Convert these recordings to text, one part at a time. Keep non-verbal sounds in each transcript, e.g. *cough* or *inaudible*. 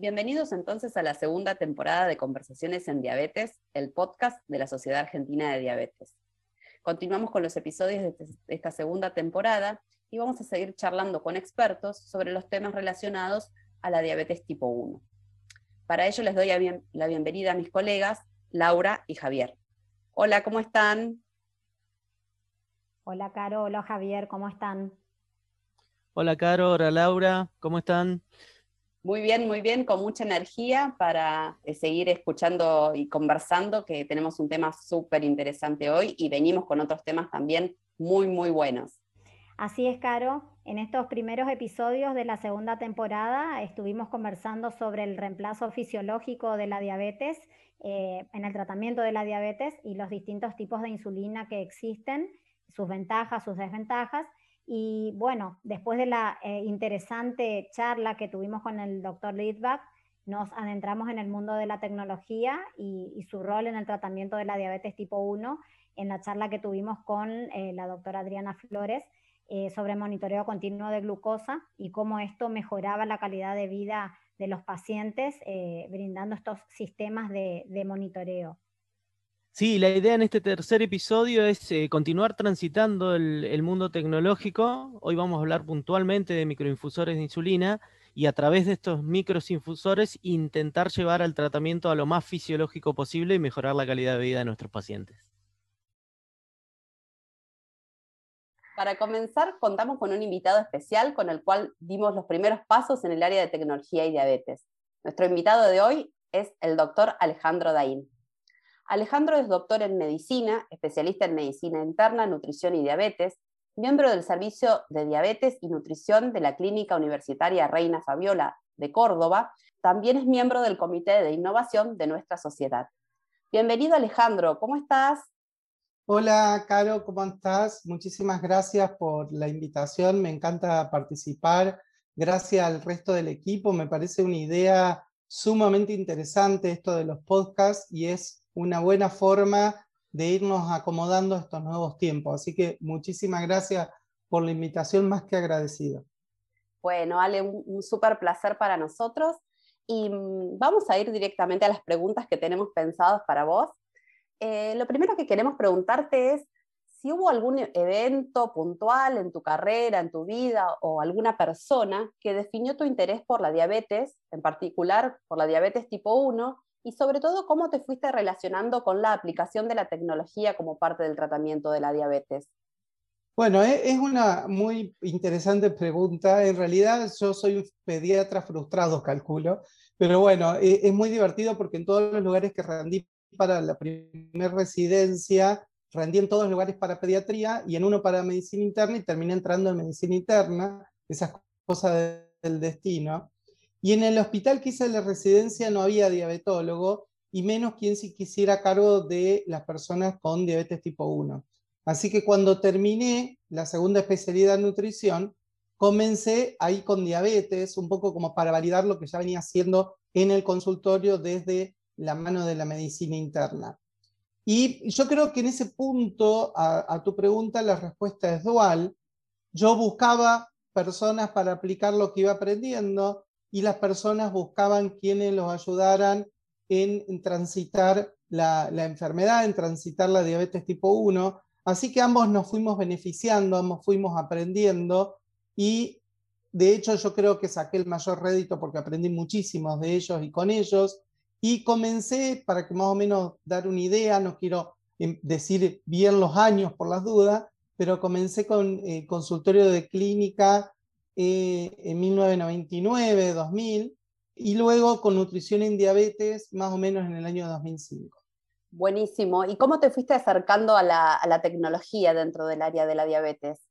Bienvenidos entonces a la segunda temporada de Conversaciones en Diabetes, el podcast de la Sociedad Argentina de Diabetes. Continuamos con los episodios de este, esta segunda temporada y vamos a seguir charlando con expertos sobre los temas relacionados a la diabetes tipo 1. Para ello les doy la bienvenida a mis colegas Laura y Javier. Hola, ¿cómo están? Hola, Caro. Hola, Javier. ¿Cómo están? Hola, Caro. Hola, Laura. ¿Cómo están? Muy bien, muy bien, con mucha energía para eh, seguir escuchando y conversando, que tenemos un tema súper interesante hoy y venimos con otros temas también muy, muy buenos. Así es, Caro. En estos primeros episodios de la segunda temporada estuvimos conversando sobre el reemplazo fisiológico de la diabetes eh, en el tratamiento de la diabetes y los distintos tipos de insulina que existen, sus ventajas, sus desventajas. Y bueno, después de la eh, interesante charla que tuvimos con el doctor Lidbach, nos adentramos en el mundo de la tecnología y, su rol en el tratamiento de la diabetes tipo 1 en la charla que tuvimos con eh, la doctora Adriana Flores eh, sobre monitoreo continuo de glucosa y cómo esto mejoraba la calidad de vida de los pacientes brindando estos sistemas de monitoreo. Sí, la idea en este tercer episodio es eh, continuar transitando el, mundo tecnológico. Hoy vamos a hablar puntualmente de microinfusores de insulina y a través de estos microinfusores intentar llevar al tratamiento a lo más fisiológico posible y mejorar la calidad de vida de nuestros pacientes. Para comenzar, contamos con un invitado especial con el cual dimos los primeros pasos en el área de tecnología y diabetes. Nuestro invitado de hoy es el doctor Alejandro Daín. Alejandro es doctor en medicina, especialista en medicina interna, nutrición y diabetes, miembro del Servicio de Diabetes y Nutrición de la Clínica Universitaria Reina Fabiola de Córdoba. También es miembro del Comité de Innovación de nuestra sociedad. Bienvenido Alejandro, ¿cómo estás? Hola, Caro, ¿cómo estás? Muchísimas gracias por la invitación, me encanta participar. Gracias al resto del equipo, me parece una idea sumamente interesante esto de los podcasts y es una buena forma de irnos acomodando estos nuevos tiempos. Así que muchísimas gracias por la invitación, más que agradecido. Bueno, Ale, un, súper placer para nosotros. Y mm, vamos a ir directamente a las preguntas que tenemos pensadas para vos. Eh, lo primero que queremos preguntarte es si hubo algún evento puntual en tu carrera, en tu vida o alguna persona que definió tu interés por la diabetes, en particular por la diabetes tipo 1, y sobre todo cómo te fuiste relacionando con la aplicación de la tecnología como parte del tratamiento de la diabetes. Bueno, e-, es una muy interesante pregunta. En realidad yo soy un pediatra frustrado, calculo, pero bueno, e-, es muy divertido porque en todos los lugares que rendí para la primera residencia, rendí en todos los lugares para pediatría y en uno para medicina interna y terminé entrando en medicina interna, esas cosas del destino. Y en el hospital que hice la residencia no había diabetólogo y menos quien se quisiera cargo de las personas con diabetes tipo 1. Así que cuando terminé la segunda especialidad en nutrición, comencé ahí con diabetes, un poco como para validar lo que ya venía haciendo en el consultorio desde la mano de la medicina interna. Y yo creo que en ese punto, a, a tu pregunta, la respuesta es dual. Yo buscaba personas para aplicar lo que iba aprendiendo, y las personas buscaban quienes los ayudaran en, transitar la, enfermedad, en transitar la diabetes tipo 1. Así que ambos nos fuimos beneficiando, ambos fuimos aprendiendo y de hecho yo creo que saqué el mayor rédito porque aprendí muchísimos de ellos y con ellos y comencé, para que más o menos dar una idea, no quiero em, decir bien los años por las dudas, pero comencé con eh, consultorio de clínica eh, en 1999, 2000, y luego con nutrición en diabetes más o menos en el año 2005. Buenísimo. ¿Y cómo te fuiste acercando a la, tecnología dentro del área de la diabetes?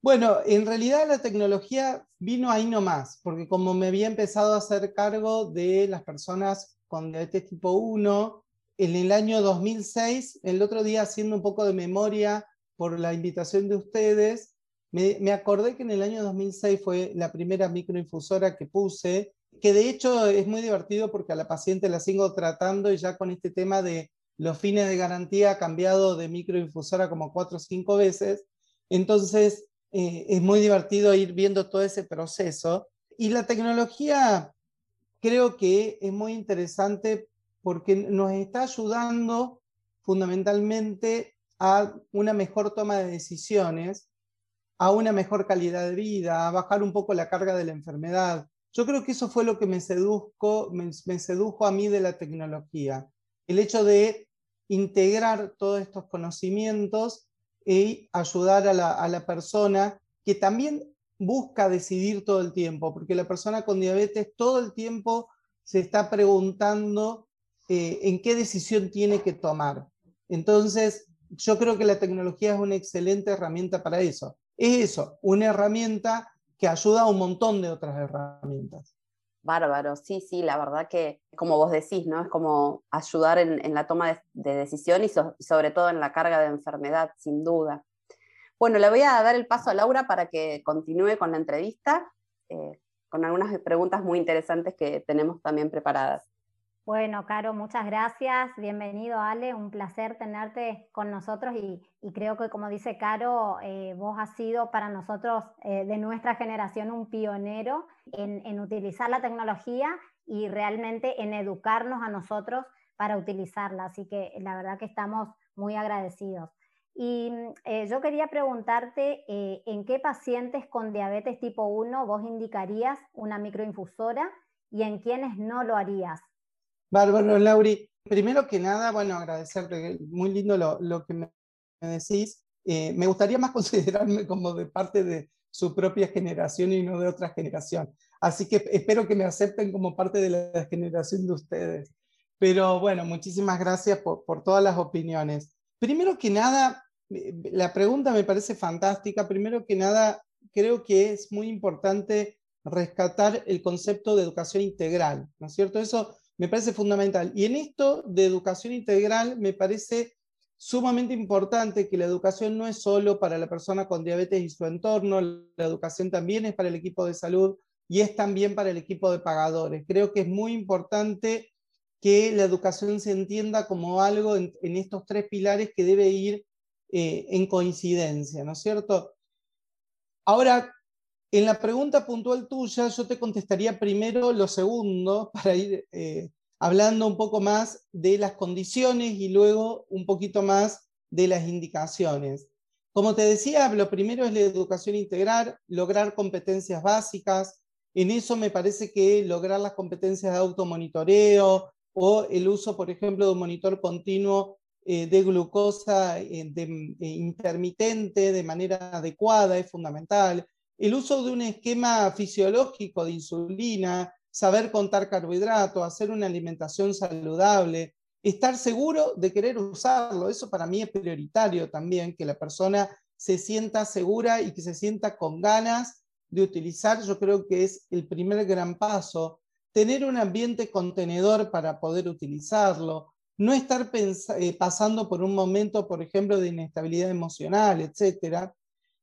Bueno, en realidad la tecnología vino ahí nomás, porque como me había empezado a hacer cargo de las personas con diabetes tipo 1, en el año 2006, el otro día haciendo un poco de memoria por la invitación de ustedes, me, me, acordé que en el año 2006 fue la primera microinfusora que puse, que de hecho es muy divertido porque a la paciente la sigo tratando y ya con este tema de los fines de garantía ha cambiado de microinfusora como cuatro o cinco veces. Entonces eh, es muy divertido ir viendo todo ese proceso. Y la tecnología creo que es muy interesante porque nos está ayudando fundamentalmente a una mejor toma de decisiones, a una mejor calidad de vida, a bajar un poco la carga de la enfermedad. Yo creo que eso fue lo que me, sedujo, me, sedujo a mí de la tecnología. El hecho de integrar todos estos conocimientos y ayudar a la, a la persona que también busca decidir todo el tiempo, porque la persona con diabetes todo el tiempo se está preguntando eh, en qué decisión tiene que tomar. Entonces, yo creo que la tecnología es una excelente herramienta para eso. Es eso, una herramienta que ayuda a un montón de otras herramientas. Bárbaro, sí, sí, la verdad que, como vos decís, ¿no? Es como ayudar en, la toma de, de decisiones y, sobre todo en la carga de enfermedad, sin duda. Bueno, le voy a dar el paso a Laura para que continúe con la entrevista, eh, con algunas preguntas muy interesantes que tenemos también preparadas. Bueno, Caro, muchas gracias. Bienvenido, Ale. Un placer tenerte con nosotros y, creo que, como dice Caro, eh, vos has sido para nosotros eh, de nuestra generación un pionero en, utilizar la tecnología y realmente en educarnos a nosotros para utilizarla. Así que la verdad que estamos muy agradecidos. Y eh, yo quería preguntarte en qué pacientes con diabetes tipo 1 vos indicarías una microinfusora y en quiénes no lo harías. Bárbaro, Lauri. Primero que nada, bueno, agradecerte, muy lindo lo, que me, decís. Eh, me gustaría más *laughs* considerarme como de parte de su propia generación y no de otra generación. Así que espero que me acepten como parte de la generación de ustedes. Pero bueno, muchísimas gracias por, por todas las opiniones. Primero que nada, eh, la pregunta me parece fantástica. Primero que nada, creo que es muy importante rescatar el concepto de educación integral, ¿no es cierto? Eso me parece fundamental. Y en esto de educación integral me parece sumamente importante que la educación no es solo para la persona con diabetes y su entorno, la educación también es para el equipo de salud y es también para el equipo de pagadores. Creo que es muy importante que la educación se entienda como algo en, estos tres pilares que debe ir eh, en coincidencia, ¿no es cierto? Ahora, en la pregunta puntual tuya, yo te contestaría primero lo segundo *laughs* para ir eh, hablando un poco más de las condiciones y luego un poquito más de las indicaciones. Como te decía, lo primero es la educación integral, lograr competencias básicas. En eso me parece que lograr las competencias de automonitoreo o el uso, por ejemplo, de un monitor continuo eh, de glucosa eh, intermitente de manera adecuada es fundamental el uso de un esquema fisiológico de insulina, saber contar carbohidratos, hacer una alimentación saludable, estar seguro de querer usarlo. Eso para mí es prioritario también, que la persona se sienta segura y que se sienta con ganas de utilizar. Yo creo que es el primer gran paso. Tener un ambiente contenedor para poder utilizarlo, no estar eh, pasando por un momento, por ejemplo, de inestabilidad emocional, etcétera,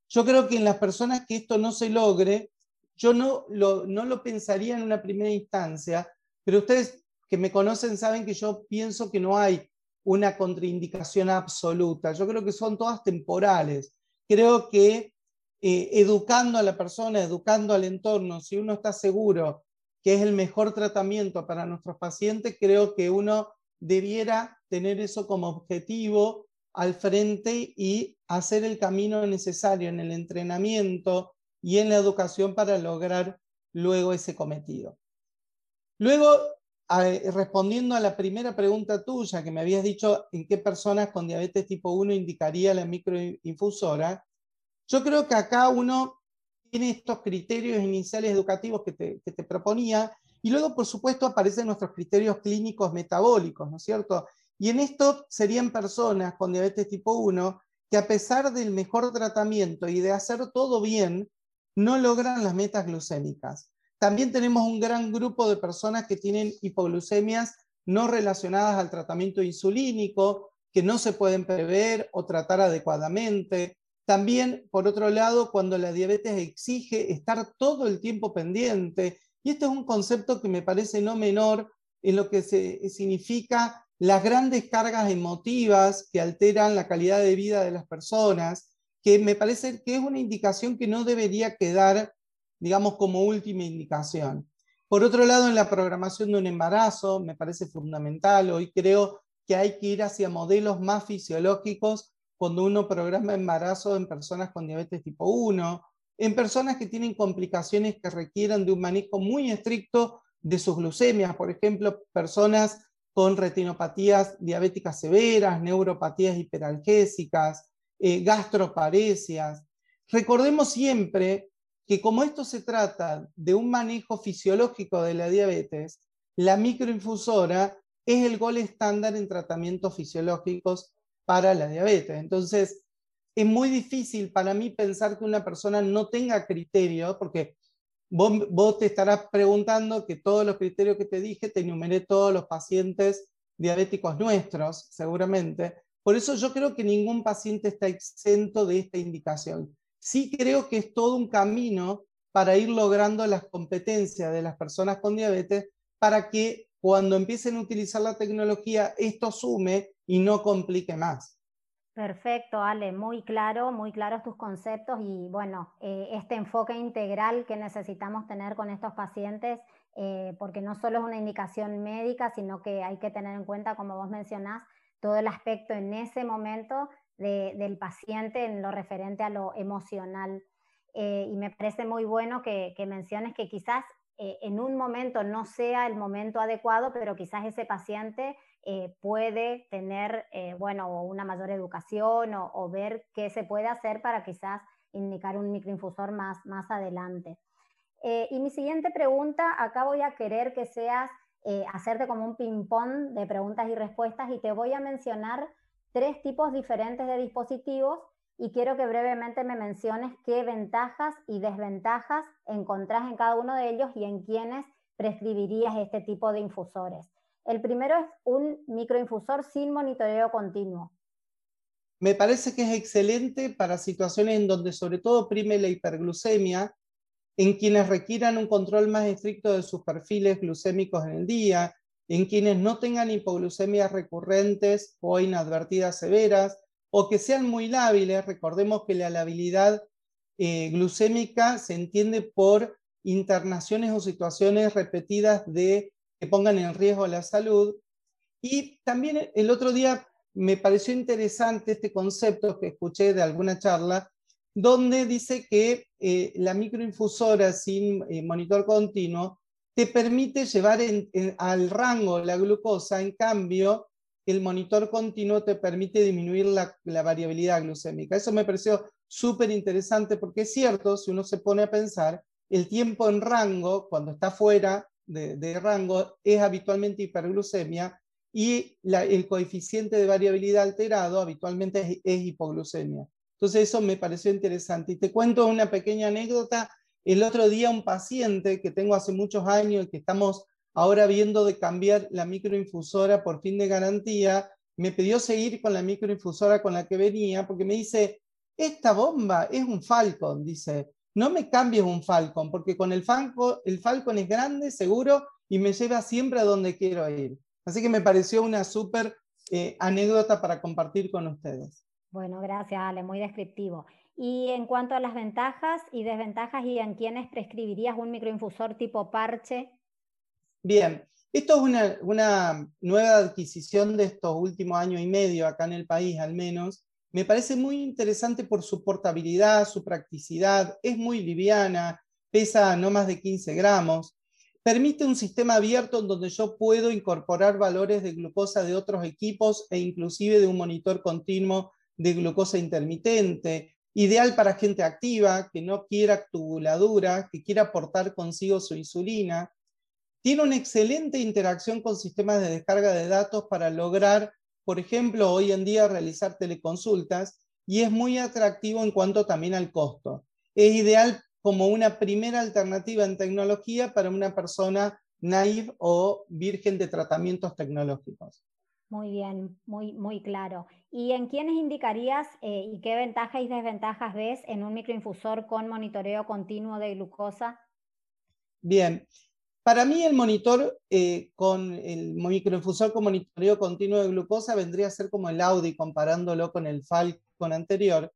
yo creo que en las personas que esto no se logre, yo no lo, no lo pensaría en una primera instancia, pero ustedes que me conocen saben que yo pienso que no hay una contraindicación absoluta. Yo creo que son todas temporales. Creo que eh, educando a la persona, educando al entorno, si uno está seguro que es el mejor tratamiento para nuestros pacientes, creo que uno debiera tener eso como objetivo al frente y hacer el camino necesario en el entrenamiento y en la educación para lograr luego ese cometido. Luego, respondiendo a la primera pregunta tuya, que me habías dicho en qué personas con diabetes tipo 1 indicaría la microinfusora, yo creo que acá uno tiene estos criterios iniciales educativos que te, que te proponía, y luego, por supuesto, aparecen nuestros criterios clínicos metabólicos, ¿no es cierto? Y en esto serían personas con diabetes tipo 1 que a pesar del mejor tratamiento y de hacer todo bien, no logran las metas glucémicas. También tenemos un gran grupo de personas que tienen hipoglucemias no relacionadas al tratamiento insulínico, que no se pueden prever o tratar adecuadamente. También, por otro lado, cuando la diabetes exige estar todo el tiempo pendiente, y este es un concepto que me parece no menor en lo que se, significa las grandes cargas emotivas que alteran la calidad de vida de las personas, que me parece que es una indicación que no debería quedar, digamos, como última indicación. Por otro lado, en la programación de un embarazo, me parece fundamental. Hoy creo que hay que ir hacia modelos más fisiológicos cuando uno programa embarazo en personas con diabetes tipo 1, en personas que tienen complicaciones que requieran de un manejo muy estricto de sus glucemias, por ejemplo, personas con retinopatías diabéticas severas, neuropatías hiperalgésicas, eh, gastroparesias. Recordemos siempre que como esto se trata de un manejo fisiológico de la diabetes, la microinfusora es el gol estándar en tratamientos fisiológicos para la diabetes. Entonces, es muy difícil para mí pensar que una persona no tenga criterio, porque vos, te estarás preguntando que todos los criterios que te dije, te enumeré todos los pacientes diabéticos nuestros, seguramente. Por eso yo creo que ningún paciente está exento de esta indicación. Sí creo que es todo un camino para ir logrando las competencias de las personas con diabetes para que cuando empiecen a utilizar la tecnología esto sume y no complique más. Perfecto, Ale, muy claro, muy claros tus conceptos y bueno, eh, este enfoque integral que necesitamos tener con estos pacientes, eh, porque no solo es una indicación médica, sino que hay que tener en cuenta, como vos mencionás, todo el aspecto en ese momento del paciente en lo referente a lo emocional. Eh, y me parece muy bueno que, menciones que quizás en un momento no sea el momento adecuado, pero quizás ese paciente eh, puede tener, bueno, una mayor educación o, ver qué se puede hacer para quizás indicar un microinfusor más, más adelante. y mi siguiente pregunta, acá voy a querer que seas, hacerte como un ping-pong de preguntas y respuestas y te voy a mencionar tres tipos diferentes de dispositivos y quiero que brevemente me menciones qué ventajas y desventajas encontrás en cada uno de ellos y en quiénes prescribirías este tipo de infusores. El primero es un microinfusor sin monitoreo continuo. Me parece que es excelente para situaciones en donde sobre todo prime la hiperglucemia, en quienes requieran un control más estricto de sus perfiles glucémicos en el día, en quienes no tengan hipoglucemias recurrentes o inadvertidas severas, o que sean muy lábiles. Recordemos que la labilidad eh, glucémica se entiende por internaciones o situaciones repetidas de que pongan en riesgo la salud. Y también el otro día me pareció interesante este concepto que escuché de alguna charla, donde dice que eh, la microinfusora sin eh, monitor continuo te permite llevar al rango la glucosa, en cambio, el monitor continuo te permite disminuir la, variabilidad glucémica. Eso me pareció súper interesante porque es cierto, si uno se pone a pensar, el tiempo en rango, cuando está fuera de, rango, es habitualmente hiperglucemia y el coeficiente de variabilidad alterado habitualmente es, es hipoglucemia. Entonces eso me pareció interesante. Y te cuento una pequeña anécdota el otro día un paciente que tengo hace muchos años y que estamos ahora viendo de cambiar la microinfusora por fin de garantía, me pidió seguir con la microinfusora con la que venía porque me dice, esta bomba es un Falcon, dice, no me cambies un Falcon porque con el Falcon, el Falcon es grande, seguro y me lleva siempre a donde quiero ir. Así que me pareció una súper eh, anécdota para compartir con ustedes. Bueno, gracias Ale, muy descriptivo. Y en cuanto a las ventajas y desventajas y en quiénes prescribirías un microinfusor tipo parche. Bien, esto es una, una, nueva adquisición de estos últimos años y medio acá en el país al menos. Me parece muy interesante por su portabilidad, su practicidad, es muy liviana, pesa no más de 15 gramos, permite un sistema abierto en donde yo puedo incorporar valores de glucosa de otros equipos e inclusive de un monitor continuo de glucosa intermitente. Ideal para gente activa, que no quiera tubuladura, que quiera portar consigo su insulina. Tiene una excelente interacción con sistemas de descarga de datos para lograr, por ejemplo, hoy en día realizar teleconsultas y es muy atractivo en cuanto también al costo. Es ideal como una primera alternativa en tecnología para una persona naive o virgen de tratamientos tecnológicos. Muy bien, muy, muy claro. ¿Y en quiénes indicarías eh, y qué ventajas y desventajas ves en un microinfusor con monitoreo continuo de glucosa? Bien, para mí el monitor eh, con el microinfusor con monitoreo continuo de glucosa vendría a ser como el Audi comparándolo con el Falcon anterior,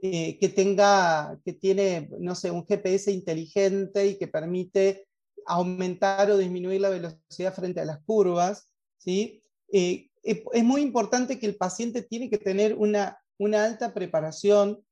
eh, que tenga, que tiene, no sé, un GPS inteligente y que permite aumentar o disminuir la velocidad frente a las curvas, ¿sí? Eh, es muy importante que el paciente tiene que tener una, una alta preparación.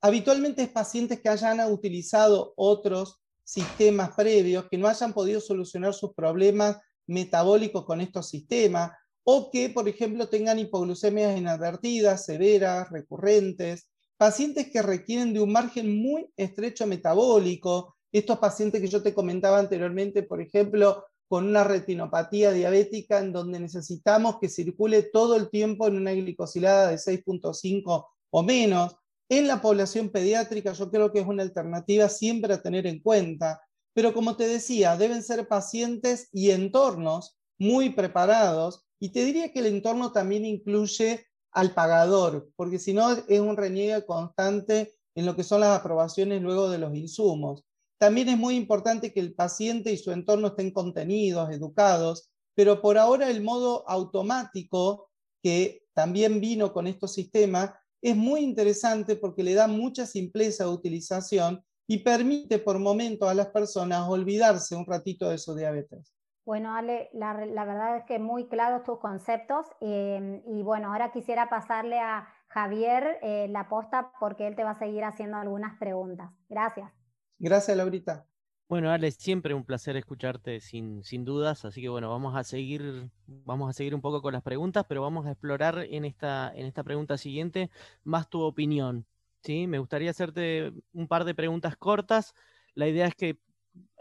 Habitualmente es pacientes que hayan utilizado otros sistemas previos, que no hayan podido solucionar sus problemas metabólicos con estos sistemas, o que, por ejemplo, tengan hipoglucemias inadvertidas, severas, recurrentes, pacientes que requieren de un margen muy estrecho metabólico, estos pacientes que yo te comentaba anteriormente, por ejemplo, con una retinopatía diabética en donde necesitamos que circule todo el tiempo en una glicosilada de 6.5 o menos, en la población pediátrica yo creo que es una alternativa siempre a tener en cuenta, pero como te decía, deben ser pacientes y entornos muy preparados y te diría que el entorno también incluye al pagador, porque si no es un reniegue constante en lo que son las aprobaciones luego de los insumos. También es muy importante que el paciente y su entorno estén contenidos, educados, pero por ahora el modo automático que también vino con estos sistemas es muy interesante porque le da mucha simpleza de utilización y permite por momento a las personas olvidarse un ratito de su diabetes. Bueno, Ale, la, verdad es que muy claros tus conceptos em, y bueno, ahora quisiera pasarle a Javier eh, la posta porque él te va a seguir haciendo algunas preguntas. Gracias. Gracias, Laurita. Bueno, Ale, siempre un placer escucharte sin, sin dudas, así que bueno, vamos a seguir, vamos a seguir un poco con las preguntas, pero vamos a explorar en esta, en esta pregunta siguiente más tu opinión. ¿sí? Me gustaría hacerte un par de preguntas cortas. La idea es que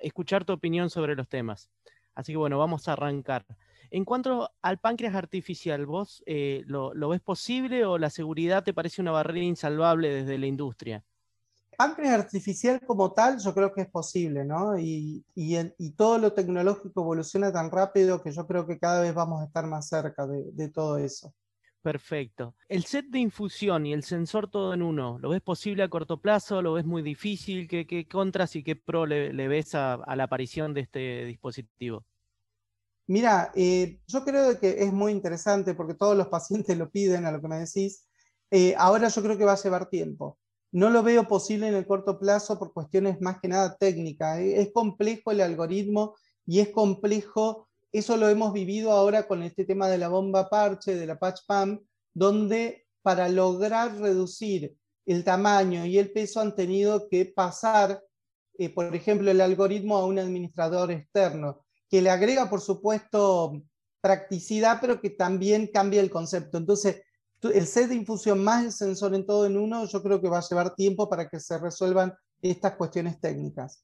escuchar tu opinión sobre los temas. Así que bueno, vamos a arrancar. En cuanto al páncreas artificial, ¿vos eh, lo, lo ves posible o la seguridad te parece una barrera insalvable desde la industria? Páncreas artificial como tal, yo creo que es posible, ¿no? Y, todo lo tecnológico evoluciona tan rápido que yo creo que cada vez vamos a estar más cerca de, todo eso. Perfecto. El set de infusión y el sensor todo en uno, ¿lo ves posible a corto plazo? ¿Lo ves muy difícil? ¿Qué, contras y qué pro le, ves a, la aparición de este dispositivo? Mira, eh, yo creo que es muy interesante porque todos los pacientes lo piden a lo que me decís. Eh, ahora yo creo que va a llevar tiempo. No lo veo posible en el corto plazo por cuestiones más que nada técnicas. E, es complejo el algoritmo y es complejo, eso lo hemos vivido ahora con este tema de la bomba parche, de la patch pump, donde para lograr reducir el tamaño y el peso han tenido que pasar, eh, por ejemplo, el algoritmo a un administrador externo, que le agrega, por supuesto, practicidad, pero que también cambia el concepto. Entonces, el set de infusión más el sensor en todo en uno, yo creo que va a llevar tiempo para que se resuelvan estas cuestiones técnicas.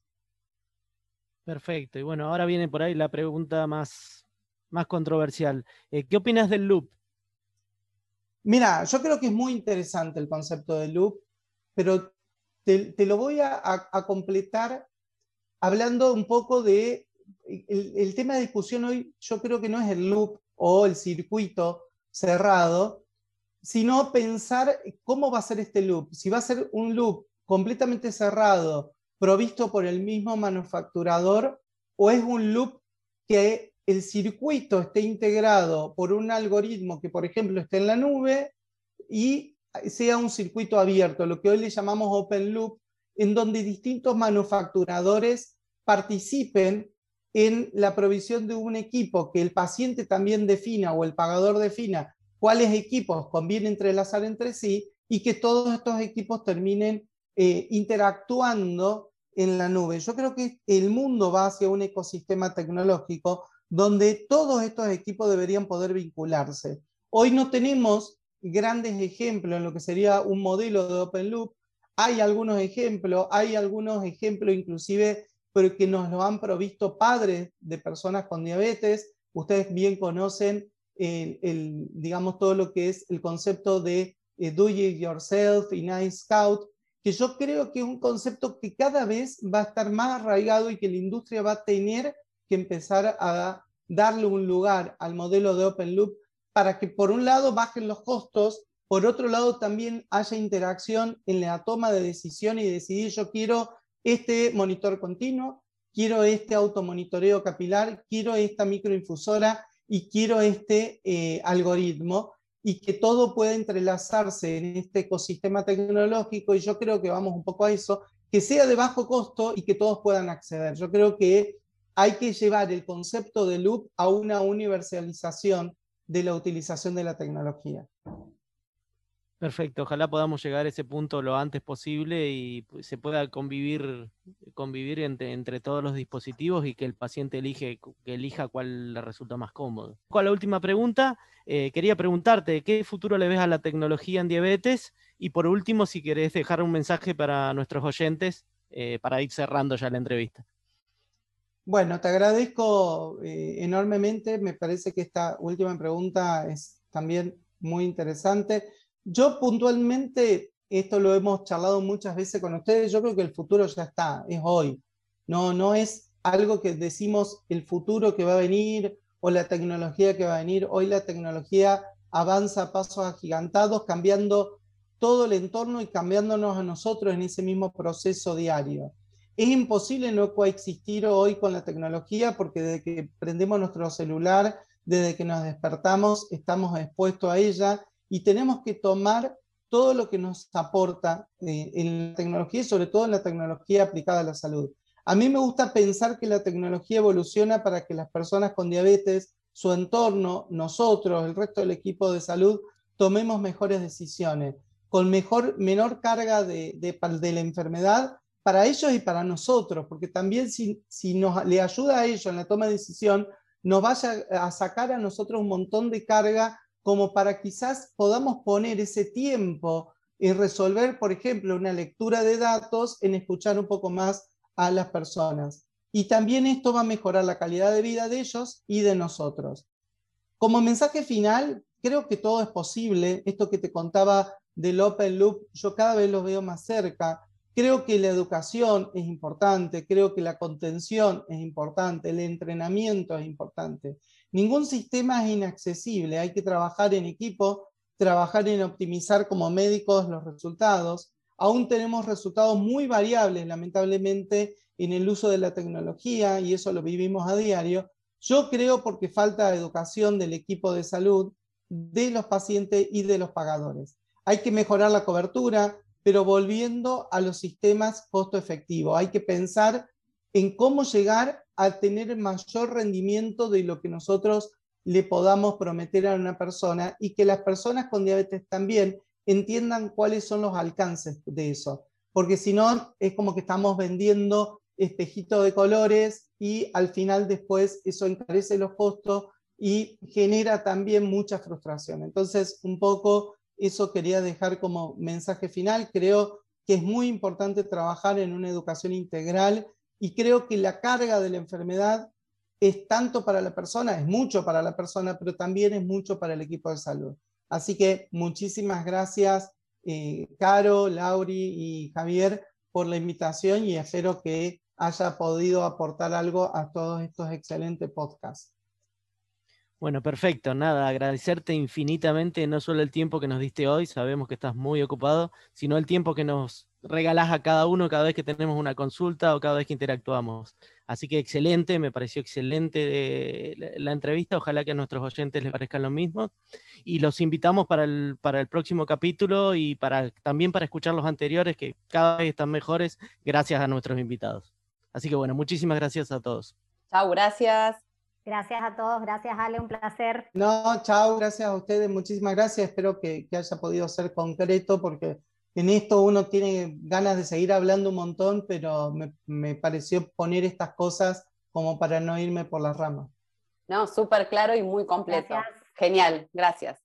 Perfecto. Y bueno, ahora viene por ahí la pregunta más, más controversial. Eh, ¿Qué opinas del loop? Mira, yo creo que es muy interesante el concepto del loop, pero te, lo voy a, completar hablando un poco de el, el, tema de discusión hoy. Yo creo que no es el loop o el circuito cerrado, sino pensar cómo va a ser este loop. Si va a ser un loop completamente cerrado, provisto por el mismo manufacturador, o es un loop que el circuito esté integrado por un algoritmo que, por ejemplo, esté en la nube y sea un circuito abierto, lo que hoy le llamamos open loop, en donde distintos manufacturadores participen en la provisión de un equipo que el paciente también defina o el pagador defina cuáles equipos conviene entrelazar entre sí y que todos estos equipos terminen eh, interactuando en la nube. Yo creo que el mundo va hacia un ecosistema tecnológico donde todos estos equipos deberían poder vincularse. Hoy no tenemos grandes ejemplos en lo que sería un modelo de Open Loop. Hay algunos ejemplos, hay algunos ejemplos inclusive pero que nos lo han provisto padres de personas con diabetes. Ustedes bien conocen el, digamos, todo lo que es el concepto de eh, do it yourself y nice scout, que yo creo que es un concepto que cada vez va a estar más arraigado y que la industria va a tener que empezar a darle un lugar al modelo de Open Loop para que por un lado bajen los costos, por otro lado también haya interacción en la toma de decisión y decidir yo quiero este monitor continuo, quiero este automonitoreo capilar, quiero esta microinfusora y quiero este eh, algoritmo y que todo pueda entrelazarse en este ecosistema tecnológico y yo creo que vamos un poco a eso, que sea de bajo costo y que todos puedan acceder. Yo creo que hay que llevar el concepto de loop a una universalización de la utilización de la tecnología. Perfecto, ojalá podamos llegar a ese punto lo antes posible y pues, se pueda convivir, entre, todos los dispositivos y que el paciente que elija cuál le resulta más cómodo. Con la última pregunta, eh, quería preguntarte, ¿qué futuro le ves a la tecnología en diabetes? Y por último, si querés dejar un mensaje para nuestros oyentes eh, para ir cerrando ya la entrevista. Bueno, te agradezco eh, enormemente. Me parece que esta última pregunta es también muy interesante. Yo puntualmente, esto lo hemos charlado muchas veces con ustedes, yo creo que el futuro ya está, es hoy. No, no es algo que decimos el futuro que va a venir o la tecnología que va a venir. Hoy la tecnología avanza a pasos agigantados, cambiando todo el entorno y cambiándonos a nosotros en ese mismo proceso diario. Es imposible no coexistir hoy con la tecnología porque desde que prendemos nuestro celular, desde que nos despertamos, estamos expuestos a ella y tenemos que tomar todo lo que nos aporta eh, en la tecnología y sobre todo en la tecnología aplicada a la salud. A mí me gusta pensar que la tecnología evoluciona para que las personas con diabetes, su entorno, nosotros, el resto del equipo de salud, tomemos mejores decisiones, con mejor, menor carga de, de, la enfermedad para ellos y para nosotros, porque también si, si nos le ayuda a ellos en la toma de decisión, nos vaya a sacar a nosotros un montón de carga como para quizás podamos poner ese tiempo y resolver, por ejemplo, una lectura de datos en escuchar un poco más a las personas. Y también esto va a mejorar la calidad de vida de ellos y de nosotros. Como mensaje final, creo que todo es posible. Esto que te contaba del Open Loop, yo cada vez lo veo más cerca. Creo que la educación es importante, creo que la contención es importante, el entrenamiento es importante. Ningún sistema es inaccesible, hay que trabajar en equipo, trabajar en optimizar como médicos los resultados. Aún tenemos resultados muy variables, lamentablemente, en el uso de la tecnología y eso lo vivimos a diario. Yo creo porque falta educación del equipo de salud, de los pacientes y de los pagadores. Hay que mejorar la cobertura, pero volviendo a los sistemas costo efectivo. Hay que pensar en cómo llegar a tener mayor rendimiento de lo que nosotros le podamos prometer a una persona y que las personas con diabetes también entiendan cuáles son los alcances de eso. Porque si no, es como que estamos vendiendo espejitos de colores y al final después eso encarece los costos y genera también mucha frustración. Entonces, un poco eso quería dejar como mensaje final. Creo que es muy importante trabajar en una educación integral y creo que la carga de la enfermedad es tanto para la persona, es mucho para la persona, pero también es mucho para el equipo de salud. Así que muchísimas gracias, eh, Caro, Lauri y Javier, por la invitación y espero que haya podido aportar algo a todos estos excelentes podcasts. Bueno, perfecto. Nada, agradecerte infinitamente no solo el tiempo que nos diste hoy, sabemos que estás muy ocupado, sino el tiempo que nos regalás a cada uno cada vez que tenemos una consulta o cada vez que interactuamos. Así que excelente, me pareció excelente eh, la, entrevista, ojalá que a nuestros oyentes les parezcan lo mismo. Y los invitamos para el, para el próximo capítulo y para, también para escuchar los anteriores que cada vez están mejores gracias a nuestros invitados. Así que bueno, muchísimas gracias a todos. Chao, gracias. Gracias a todos, gracias Ale, un placer. No, chao, gracias a ustedes, muchísimas gracias. Espero que, que haya podido ser concreto porque en esto uno tiene ganas de seguir hablando un montón, pero me, pareció poner estas cosas como para no irme por las ramas. No, súper claro y muy completo. Genial, gracias.